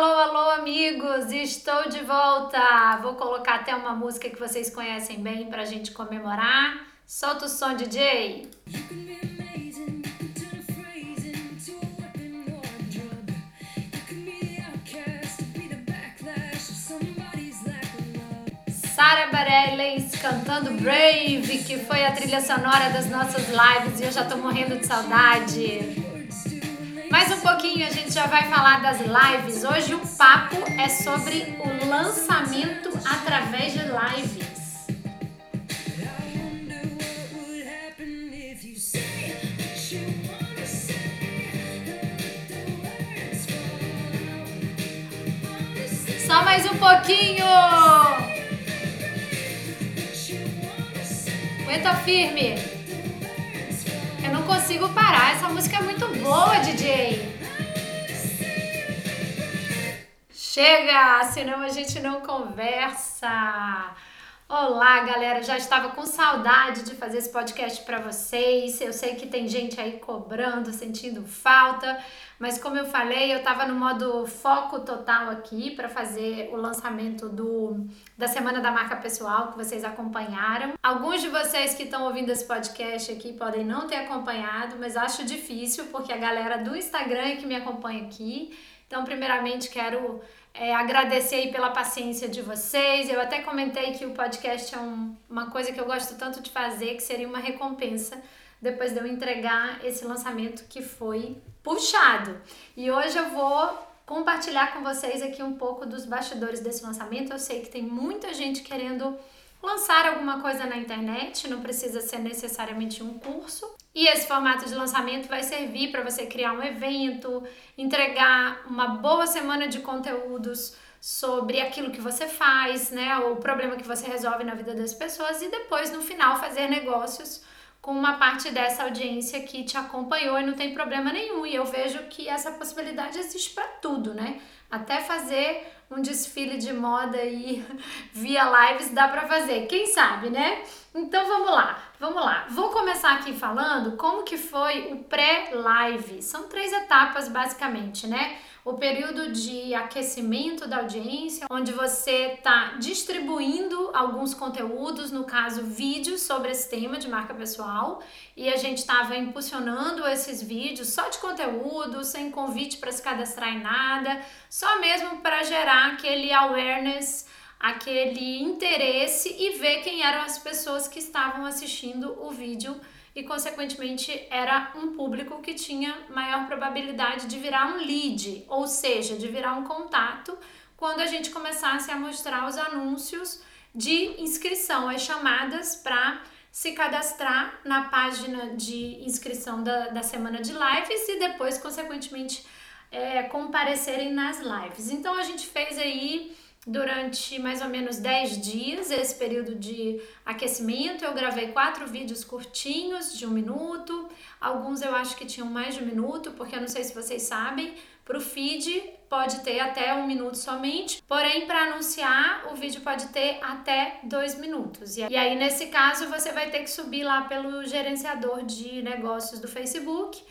Alô, alô, amigos! Estou de volta! Vou colocar até uma música que vocês conhecem bem para a gente comemorar. Solta o som, DJ! Sara Bareilles cantando Brave, que foi a trilha sonora das nossas lives e eu já tô morrendo de saudade. Mais um pouquinho a gente já vai falar das lives. Hoje o papo é sobre o lançamento através de lives. Só mais um pouquinho! Aguenta firme. Consigo parar. Essa música é muito boa, DJ. Chega, senão a gente não conversa. Olá, galera. Já estava com saudade de fazer esse podcast para vocês. Eu sei que tem gente aí cobrando, sentindo falta, mas como eu falei, eu estava no modo foco total aqui para fazer o lançamento do da semana da marca pessoal que vocês acompanharam. Alguns de vocês que estão ouvindo esse podcast aqui podem não ter acompanhado, mas acho difícil porque a galera do Instagram é que me acompanha aqui. Então, primeiramente, quero é, agradecer aí pela paciência de vocês. Eu até comentei que o podcast é um, uma coisa que eu gosto tanto de fazer, que seria uma recompensa depois de eu entregar esse lançamento que foi puxado. E hoje eu vou compartilhar com vocês aqui um pouco dos bastidores desse lançamento. Eu sei que tem muita gente querendo lançar alguma coisa na internet, não precisa ser necessariamente um curso. E esse formato de lançamento vai servir para você criar um evento, entregar uma boa semana de conteúdos sobre aquilo que você faz, né, o problema que você resolve na vida das pessoas e depois no final fazer negócios com uma parte dessa audiência que te acompanhou e não tem problema nenhum. E eu vejo que essa possibilidade existe para tudo, né? Até fazer um desfile de moda aí via lives dá para fazer, quem sabe, né? Então vamos lá, vamos lá. Vou começar aqui falando como que foi o pré-live. São três etapas basicamente, né? O período de aquecimento da audiência, onde você está distribuindo alguns conteúdos, no caso vídeos sobre esse tema de marca pessoal, e a gente estava impulsionando esses vídeos só de conteúdo, sem convite para se cadastrar em nada, só mesmo para gerar aquele awareness aquele interesse e ver quem eram as pessoas que estavam assistindo o vídeo e, consequentemente, era um público que tinha maior probabilidade de virar um lead, ou seja, de virar um contato quando a gente começasse a mostrar os anúncios de inscrição, as chamadas para se cadastrar na página de inscrição da, da semana de lives e depois, consequentemente, é, comparecerem nas lives. Então a gente fez aí durante mais ou menos 10 dias, esse período de aquecimento. Eu gravei quatro vídeos curtinhos, de um minuto. Alguns eu acho que tinham mais de um minuto, porque eu não sei se vocês sabem, para o feed pode ter até um minuto somente, porém para anunciar o vídeo pode ter até dois minutos. E aí nesse caso você vai ter que subir lá pelo gerenciador de negócios do Facebook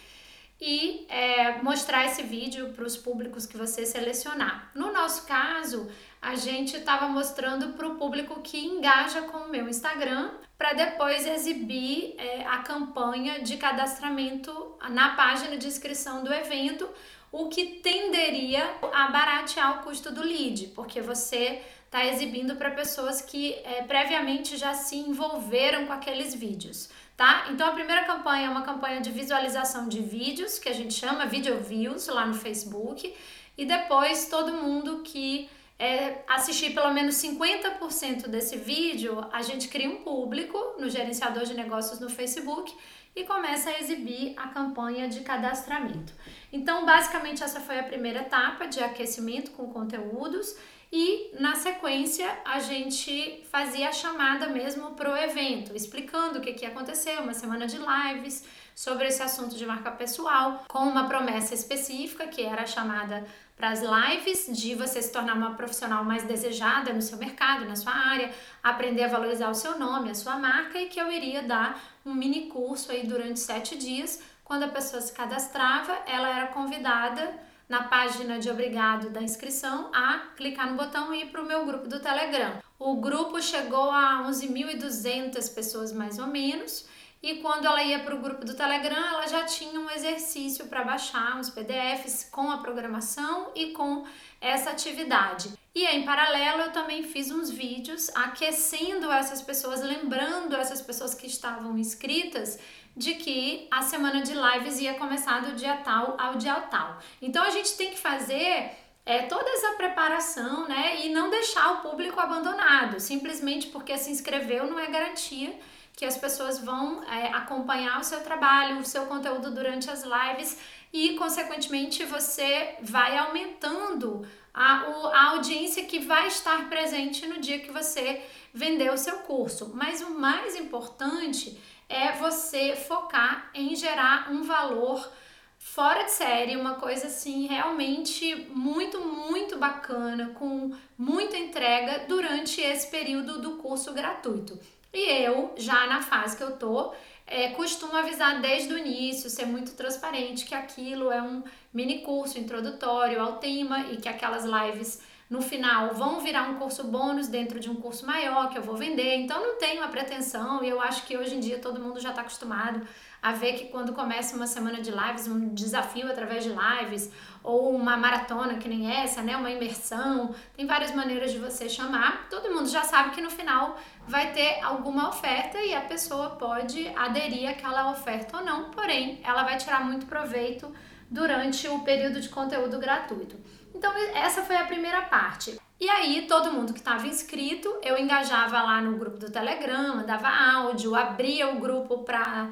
e é, mostrar esse vídeo para os públicos que você selecionar. No nosso caso, a gente estava mostrando para o público que engaja com o meu Instagram para depois exibir é, a campanha de cadastramento na página de inscrição do evento, o que tenderia a baratear o custo do lead, porque você está exibindo para pessoas que é, previamente já se envolveram com aqueles vídeos, tá? Então a primeira campanha é uma campanha de visualização de vídeos, que a gente chama Video Views lá no Facebook, e depois todo mundo que é, assistir pelo menos 50% desse vídeo, a gente cria um público no gerenciador de negócios no Facebook e começa a exibir a campanha de cadastramento. Então, basicamente, essa foi a primeira etapa de aquecimento com conteúdos e na sequência a gente fazia a chamada mesmo para o evento, explicando o que, que ia acontecer, uma semana de lives sobre esse assunto de marca pessoal, com uma promessa específica que era chamada para as lives de você se tornar uma profissional mais desejada no seu mercado, na sua área, aprender a valorizar o seu nome, a sua marca e que eu iria dar um mini curso aí durante sete dias. Quando a pessoa se cadastrava, ela era convidada na página de obrigado da inscrição a clicar no botão e ir para o meu grupo do Telegram. O grupo chegou a 11.200 pessoas mais ou menos. E quando ela ia para o grupo do Telegram, ela já tinha um exercício para baixar, uns PDFs com a programação e com essa atividade. E em paralelo, eu também fiz uns vídeos aquecendo essas pessoas, lembrando essas pessoas que estavam inscritas de que a semana de lives ia começar do dia tal ao dia tal. Então a gente tem que fazer é, toda essa preparação, né? E não deixar o público abandonado, simplesmente porque se inscreveu não é garantia que as pessoas vão é, acompanhar o seu trabalho, o seu conteúdo durante as lives e, consequentemente, você vai aumentando a, a audiência que vai estar presente no dia que você vender o seu curso. Mas o mais importante é você focar em gerar um valor fora de série, uma coisa assim realmente muito, muito bacana, com muita entrega durante esse período do curso gratuito. E eu, já na fase que eu tô, é, costumo avisar desde o início, ser muito transparente que aquilo é um mini curso introdutório ao tema e que aquelas lives no final vão virar um curso bônus dentro de um curso maior que eu vou vender. Então não tenho a pretensão e eu acho que hoje em dia todo mundo já está acostumado a ver que quando começa uma semana de lives, um desafio através de lives ou uma maratona que nem essa, né, uma imersão, tem várias maneiras de você chamar. Todo mundo já sabe que no final vai ter alguma oferta e a pessoa pode aderir àquela oferta ou não, porém, ela vai tirar muito proveito durante o período de conteúdo gratuito. Então, essa foi a primeira parte. E aí, todo mundo que estava inscrito, eu engajava lá no grupo do Telegram, dava áudio, abria o grupo para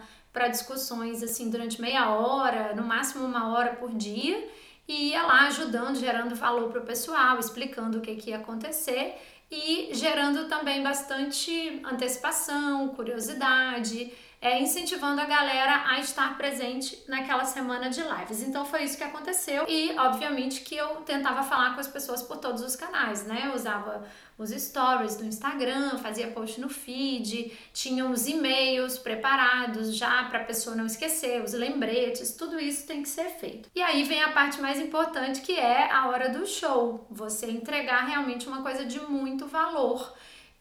discussões assim durante meia hora, no máximo uma hora por dia, e ia lá ajudando, gerando valor para o pessoal, explicando o que, que ia acontecer e gerando também bastante antecipação, curiosidade é, incentivando a galera a estar presente naquela semana de lives. Então foi isso que aconteceu e, obviamente, que eu tentava falar com as pessoas por todos os canais, né? Eu usava os stories do Instagram, fazia post no feed, tinha os e-mails preparados já para a pessoa não esquecer, os lembretes, tudo isso tem que ser feito. E aí vem a parte mais importante que é a hora do show, você entregar realmente uma coisa de muito valor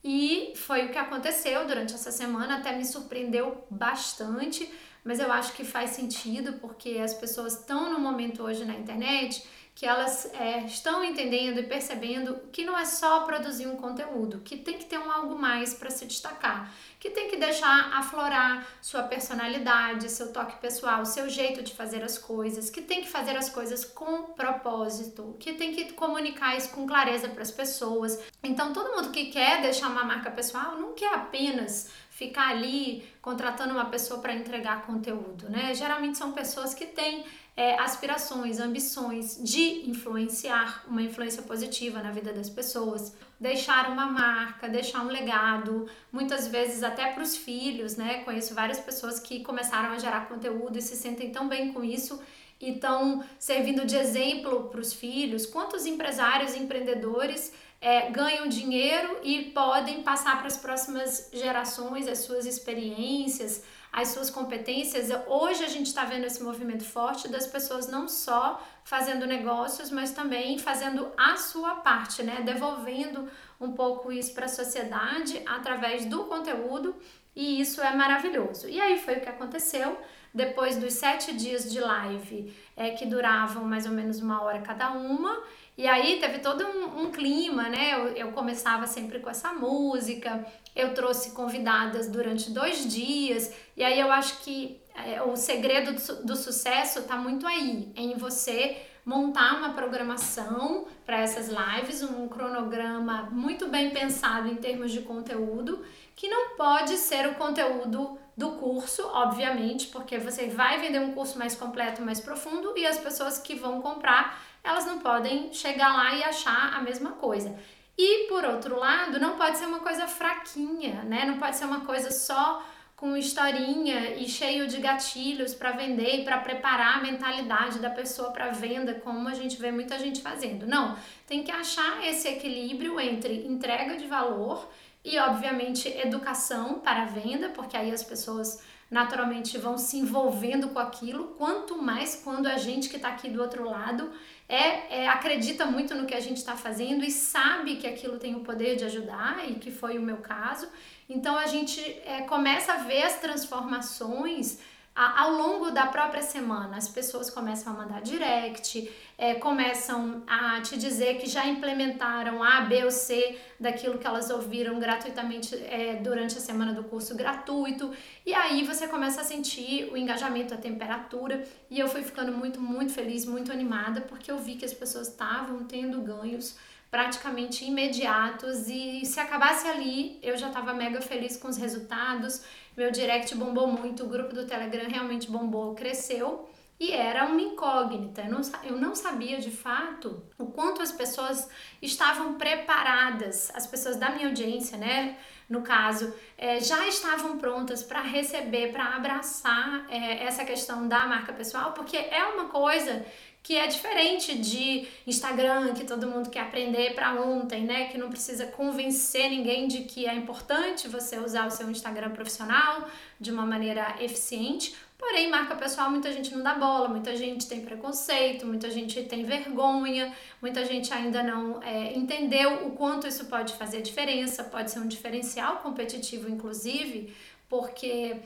e foi o que aconteceu durante essa semana, até me surpreendeu bastante, mas eu acho que faz sentido porque as pessoas estão no momento hoje na internet que elas é, estão entendendo e percebendo que não é só produzir um conteúdo, que tem que ter um algo mais para se destacar, que tem que deixar aflorar sua personalidade, seu toque pessoal, seu jeito de fazer as coisas, que tem que fazer as coisas com propósito, que tem que comunicar isso com clareza para as pessoas. Então, todo mundo que quer deixar uma marca pessoal não quer apenas ficar ali contratando uma pessoa para entregar conteúdo, né? Geralmente são pessoas que têm é, aspirações, ambições de influenciar, uma influência positiva na vida das pessoas, deixar uma marca, deixar um legado, muitas vezes até para os filhos, né? Conheço várias pessoas que começaram a gerar conteúdo e se sentem tão bem com isso e estão servindo de exemplo para os filhos. Quantos empresários e empreendedores é, ganham dinheiro e podem passar para as próximas gerações as suas experiências, as suas competências. Hoje a gente está vendo esse movimento forte das pessoas não só fazendo negócios, mas também fazendo a sua parte, né? Devolvendo um pouco isso para a sociedade através do conteúdo e isso é maravilhoso. E aí foi o que aconteceu. Depois dos sete dias de live, é, que duravam mais ou menos uma hora cada uma, e aí teve todo um, um clima, né? Eu, eu, começava sempre com essa música, eu trouxe convidadas durante dois dias, e aí eu acho que é, o segredo do, do sucesso está muito aí, em você montar uma programação para essas lives, um cronograma muito bem pensado em termos de conteúdo, que não pode ser o conteúdo do curso, obviamente, porque você vai vender um curso mais completo, mais profundo, e as pessoas que vão comprar elas não podem chegar lá e achar a mesma coisa. E por outro lado, não pode ser uma coisa fraquinha, né? Não pode ser uma coisa só com historinha e cheio de gatilhos para vender e para preparar a mentalidade da pessoa para venda, como a gente vê muita gente fazendo. Não, tem que achar esse equilíbrio entre entrega de valor e, obviamente, educação para a venda, porque aí as pessoas naturalmente vão se envolvendo com aquilo, quanto mais quando a gente que está aqui do outro lado é, é, acredita muito no que a gente está fazendo e sabe que aquilo tem o poder de ajudar, e que foi o meu caso. Então a gente é, começa a ver as transformações ao longo da própria semana, as pessoas começam a mandar direct, é, começam a te dizer que já implementaram A, B ou C daquilo que elas ouviram gratuitamente é, durante a semana do curso gratuito, e aí você começa a sentir o engajamento, a temperatura, e eu fui ficando muito, muito feliz, muito animada, porque eu vi que as pessoas estavam tendo ganhos praticamente imediatos. E se acabasse ali, eu já estava mega feliz com os resultados. Meu direct bombou muito, o grupo do Telegram realmente bombou, cresceu e era uma incógnita. Eu não, eu não sabia de fato o quanto as pessoas estavam preparadas, as pessoas da minha audiência, né? No caso, é, já estavam prontas para receber, para abraçar é, essa questão da marca pessoal, porque é uma coisa que é diferente de Instagram, que todo mundo quer aprender para ontem, né? Que não precisa convencer ninguém de que é importante você usar o seu Instagram profissional de uma maneira eficiente. Porém, marca pessoal, muita gente não dá bola, muita gente tem preconceito, muita gente tem vergonha, muita gente ainda não é, entendeu o quanto isso pode fazer diferença, pode ser um diferencial competitivo, inclusive, porque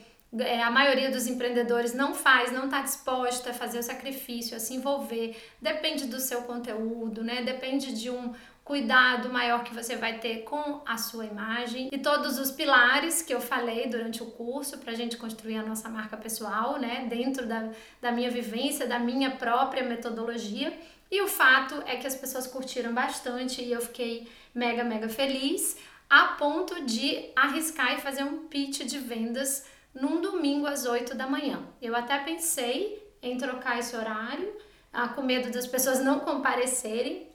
a maioria dos empreendedores não faz, não está disposta a fazer o sacrifício, a se envolver. Depende do seu conteúdo, né? Depende de um cuidado maior que você vai ter com a sua imagem e todos os pilares que eu falei durante o curso para a gente construir a nossa marca pessoal, né? Dentro da, da minha vivência, da minha própria metodologia. E o fato é que as pessoas curtiram bastante e eu fiquei mega, mega feliz a ponto de arriscar e fazer um pitch de vendas num domingo às 8 da manhã. Eu até pensei em trocar esse horário, ah, com medo das pessoas não comparecerem,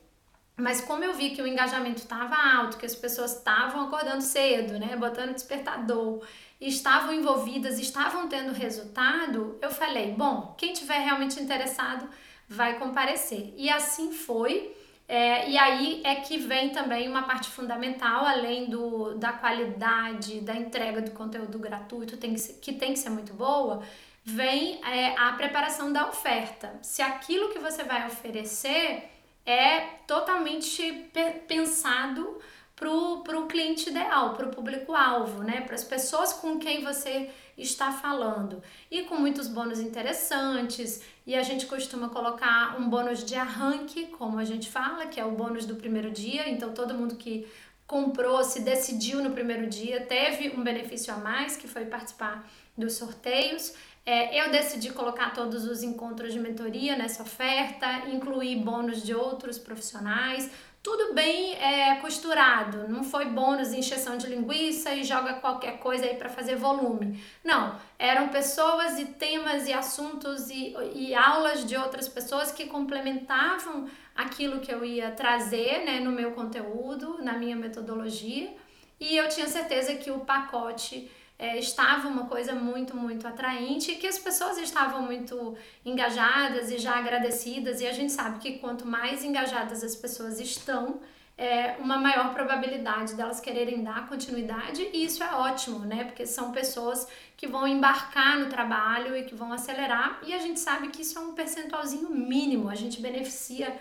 mas como eu vi que o engajamento estava alto, que as pessoas estavam acordando cedo, né, botando despertador, estavam envolvidas, estavam tendo resultado, eu falei, bom, quem tiver realmente interessado vai comparecer. E assim foi. É, e aí é que vem também uma parte fundamental, além do, da qualidade da entrega do conteúdo gratuito, tem que, ser, que tem que ser muito boa, vem é, a preparação da oferta. Se aquilo que você vai oferecer é totalmente pensado para o cliente ideal, para o público-alvo, né? para as pessoas com quem você está falando. E com muitos bônus interessantes, e a gente costuma colocar um bônus de arranque, como a gente fala, que é o bônus do primeiro dia, então todo mundo que comprou, se decidiu no primeiro dia, teve um benefício a mais, que foi participar dos sorteios. É, eu decidi colocar todos os encontros de mentoria nessa oferta, incluir bônus de outros profissionais, tudo bem é, costurado, não foi bônus de encheção de linguiça e joga qualquer coisa aí para fazer volume. Não, eram pessoas e temas e assuntos e, e aulas de outras pessoas que complementavam aquilo que eu ia trazer né, no meu conteúdo, na minha metodologia, e eu tinha certeza que o pacote é, estava uma coisa muito, muito atraente que as pessoas estavam muito engajadas e já agradecidas. E a gente sabe que quanto mais engajadas as pessoas estão, é uma maior probabilidade delas quererem dar continuidade e isso é ótimo, né? Porque são pessoas que vão embarcar no trabalho e que vão acelerar e a gente sabe que isso é um percentualzinho mínimo, a gente beneficia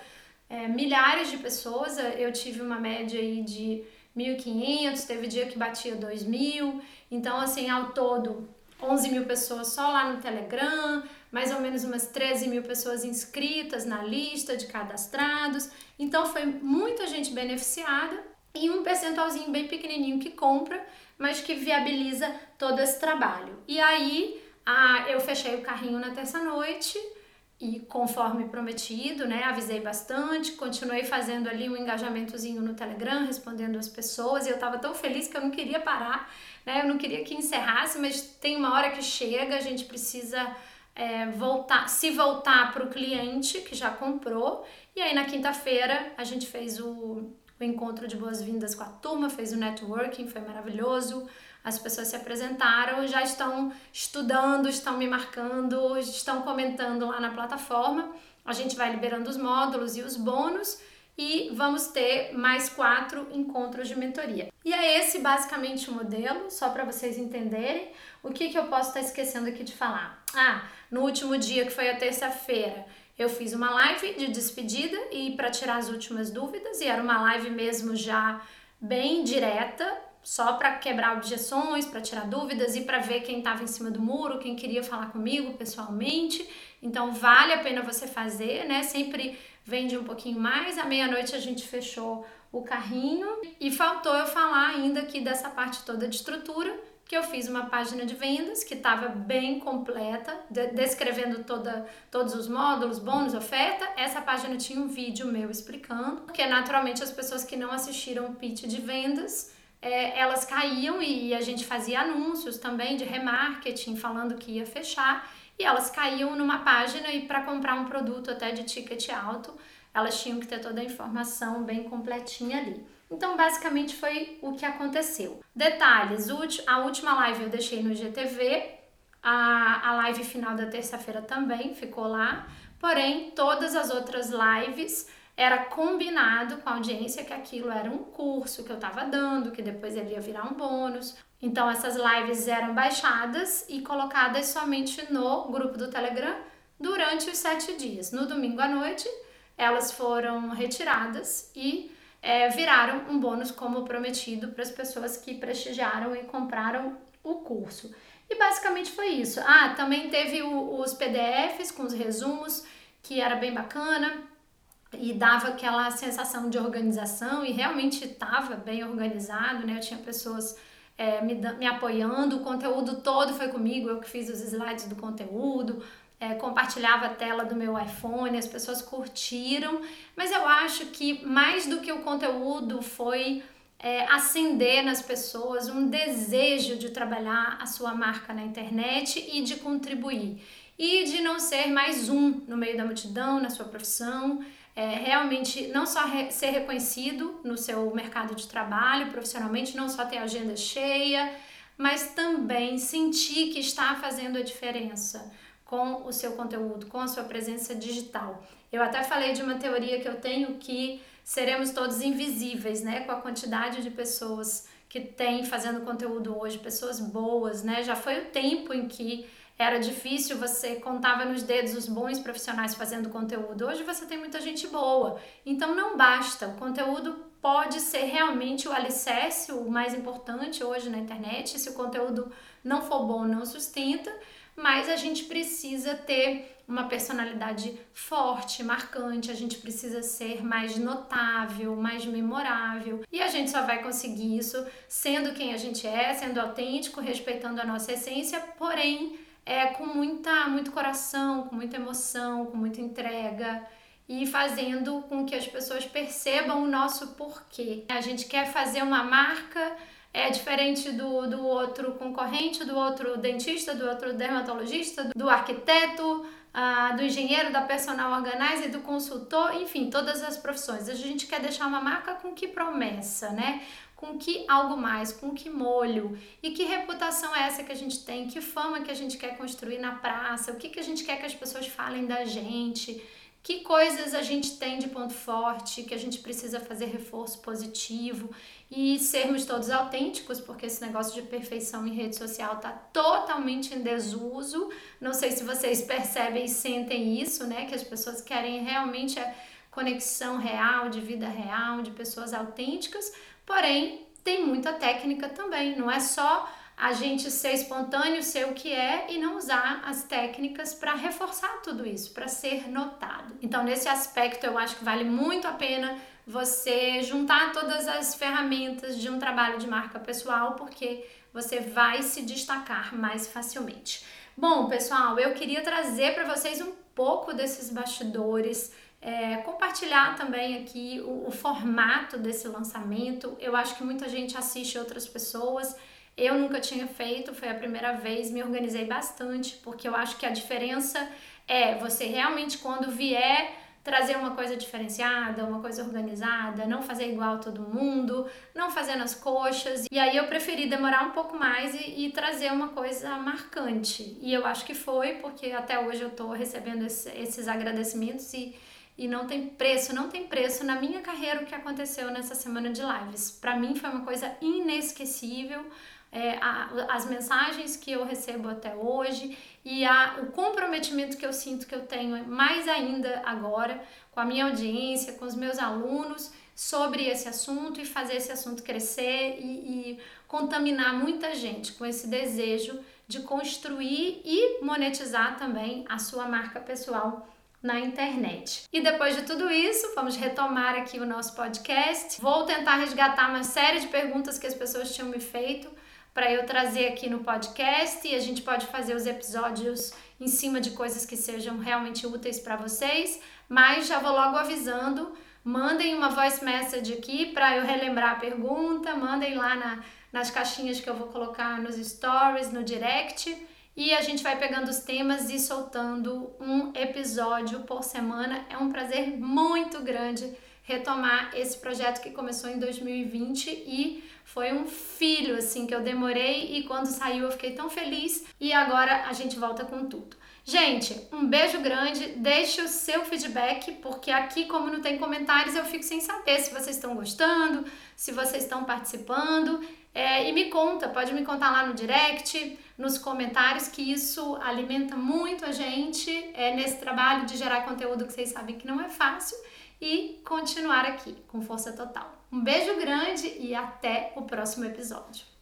é, milhares de pessoas, eu tive uma média aí de 1.500, teve dia que batia 2.000, então assim, ao todo 11 mil pessoas só lá no Telegram, mais ou menos umas 13 mil pessoas inscritas na lista de cadastrados. Então foi muita gente beneficiada e um percentualzinho bem pequenininho que compra, mas que viabiliza todo esse trabalho. E aí a, eu fechei o carrinho na terça-noite e conforme prometido, né, avisei bastante, continuei fazendo ali um engajamentozinho no Telegram, respondendo as pessoas, e eu estava tão feliz que eu não queria parar, né, eu não queria que encerrasse, mas tem uma hora que chega, a gente precisa é, voltar, se voltar para o cliente que já comprou, e aí na quinta-feira a gente fez o, o encontro de boas-vindas com a turma, fez o networking, foi maravilhoso, as pessoas se apresentaram, já estão estudando, estão me marcando, estão comentando lá na plataforma. A gente vai liberando os módulos e os bônus e vamos ter mais quatro encontros de mentoria. E é esse basicamente o modelo, só para vocês entenderem o que, que eu posso estar esquecendo aqui de falar. Ah, no último dia, que foi a terça-feira, eu fiz uma live de despedida e para tirar as últimas dúvidas, e era uma live mesmo já bem direta, só para quebrar objeções, para tirar dúvidas e para ver quem estava em cima do muro, quem queria falar comigo pessoalmente. Então vale a pena você fazer, né? Sempre vende um pouquinho mais. À meia-noite a gente fechou o carrinho e faltou eu falar ainda aqui dessa parte toda de estrutura, que eu fiz uma página de vendas que estava bem completa, de descrevendo toda, todos os módulos, bônus, oferta. Essa página tinha um vídeo meu explicando, porque naturalmente as pessoas que não assistiram o pitch de vendas é, elas caíam e a gente fazia anúncios também de remarketing falando que ia fechar e elas caíam numa página e para comprar um produto até de ticket alto, elas tinham que ter toda a informação bem completinha ali. Então, basicamente foi o que aconteceu. Detalhes: a última live eu deixei no IGTV, a, a live final da terça-feira também ficou lá, porém, todas as outras lives era combinado com a audiência que aquilo era um curso que eu estava dando, que depois ele ia virar um bônus. Então essas lives eram baixadas e colocadas somente no grupo do Telegram durante os sete dias. No domingo à noite, elas foram retiradas e é, viraram um bônus como prometido para as pessoas que prestigiaram e compraram o curso. E basicamente foi isso. Ah, também teve o, os PDFs com os resumos, que era bem bacana e dava aquela sensação de organização e realmente estava bem organizado, né? Eu tinha pessoas é, me, me apoiando, o conteúdo todo foi comigo, eu que fiz os slides do conteúdo, é, compartilhava a tela do meu iPhone, as pessoas curtiram, mas eu acho que mais do que o conteúdo foi é, acender nas pessoas um desejo de trabalhar a sua marca na internet e de contribuir. E de não ser mais um no meio da multidão, na sua profissão, é, realmente não só re ser reconhecido no seu mercado de trabalho, profissionalmente, não só ter agenda cheia, mas também sentir que está fazendo a diferença com o seu conteúdo, com a sua presença digital. Eu até falei de uma teoria que eu tenho que seremos todos invisíveis, né, com a quantidade de pessoas que tem fazendo conteúdo hoje, pessoas boas, né? Já foi o tempo em que era difícil, você contava nos dedos os bons profissionais fazendo conteúdo. Hoje você tem muita gente boa. Então não basta, o conteúdo pode ser realmente o alicerce, o mais importante hoje na internet. Se o conteúdo não for bom, não sustenta, mas a gente precisa ter uma personalidade forte, marcante, a gente precisa ser mais notável, mais memorável. E a gente só vai conseguir isso sendo quem a gente é, sendo autêntico, respeitando a nossa essência, porém é, com muita, muito coração, com muita emoção, com muita entrega e fazendo com que as pessoas percebam o nosso porquê. A gente quer fazer uma marca é diferente do, do outro concorrente, do outro dentista, do outro dermatologista, do arquiteto, ah, do engenheiro, da personal organizer, do consultor, enfim, todas as profissões. A gente quer deixar uma marca com que promessa, né? Com que algo mais, com que molho? E que reputação é essa que a gente tem, que fama que a gente quer construir na praça, o que, que a gente quer que as pessoas falem da gente, que coisas a gente tem de ponto forte, que a gente precisa fazer reforço positivo? E sermos todos autênticos, porque esse negócio de perfeição em rede social tá totalmente em desuso. Não sei se vocês percebem e sentem isso, né? Que as pessoas querem realmente a conexão real, de vida real, de pessoas autênticas, Porém, tem muita técnica também, não é só a gente ser espontâneo, ser o que é e não usar as técnicas para reforçar tudo isso, para ser notado. Então, nesse aspecto, eu acho que vale muito a pena você juntar todas as ferramentas de um trabalho de marca pessoal, porque você vai se destacar mais facilmente. Bom, pessoal, eu queria trazer para vocês um pouco desses bastidores é, compartilhar também aqui o, o, formato desse lançamento. Eu acho que muita gente assiste outras pessoas. Eu nunca tinha feito, foi a primeira vez, me organizei bastante, porque eu acho que a diferença é você realmente, quando vier trazer uma coisa diferenciada, uma coisa organizada, não fazer igual todo mundo, não fazer nas coxas. E aí eu preferi demorar um pouco mais e, e trazer uma coisa marcante. E eu acho que foi, porque até hoje eu tô recebendo esse, esses agradecimentos e e não tem preço, não tem preço na minha carreira o que aconteceu nessa semana de lives. Para mim foi uma coisa inesquecível. É, a, as mensagens que eu recebo até hoje e a, o comprometimento que eu sinto que eu tenho mais ainda agora com a minha audiência, com os meus alunos sobre esse assunto e fazer esse assunto crescer e, e contaminar muita gente com esse desejo de construir e monetizar também a sua marca pessoal na internet. E depois de tudo isso, vamos retomar aqui o nosso podcast. Vou tentar resgatar uma série de perguntas que as pessoas tinham me feito para eu trazer aqui no podcast e a gente pode fazer os episódios em cima de coisas que sejam realmente úteis para vocês, mas já vou logo avisando, mandem uma voice message aqui para eu relembrar a pergunta, mandem lá na, nas caixinhas que eu vou colocar nos stories, no direct e a gente vai pegando os temas e soltando um episódio por semana. É um prazer muito grande retomar esse projeto que começou em 2020 e foi um filho assim que eu demorei e quando saiu eu fiquei tão feliz e agora a gente volta com tudo. Gente, um beijo grande, deixe o seu feedback, porque aqui, como não tem comentários, eu fico sem saber se vocês estão gostando, se vocês estão participando. É, e me conta, pode me contar lá no direct, nos comentários, que isso alimenta muito a gente é, nesse trabalho de gerar conteúdo que vocês sabem que não é fácil e continuar aqui com força total. Um beijo grande e até o próximo episódio.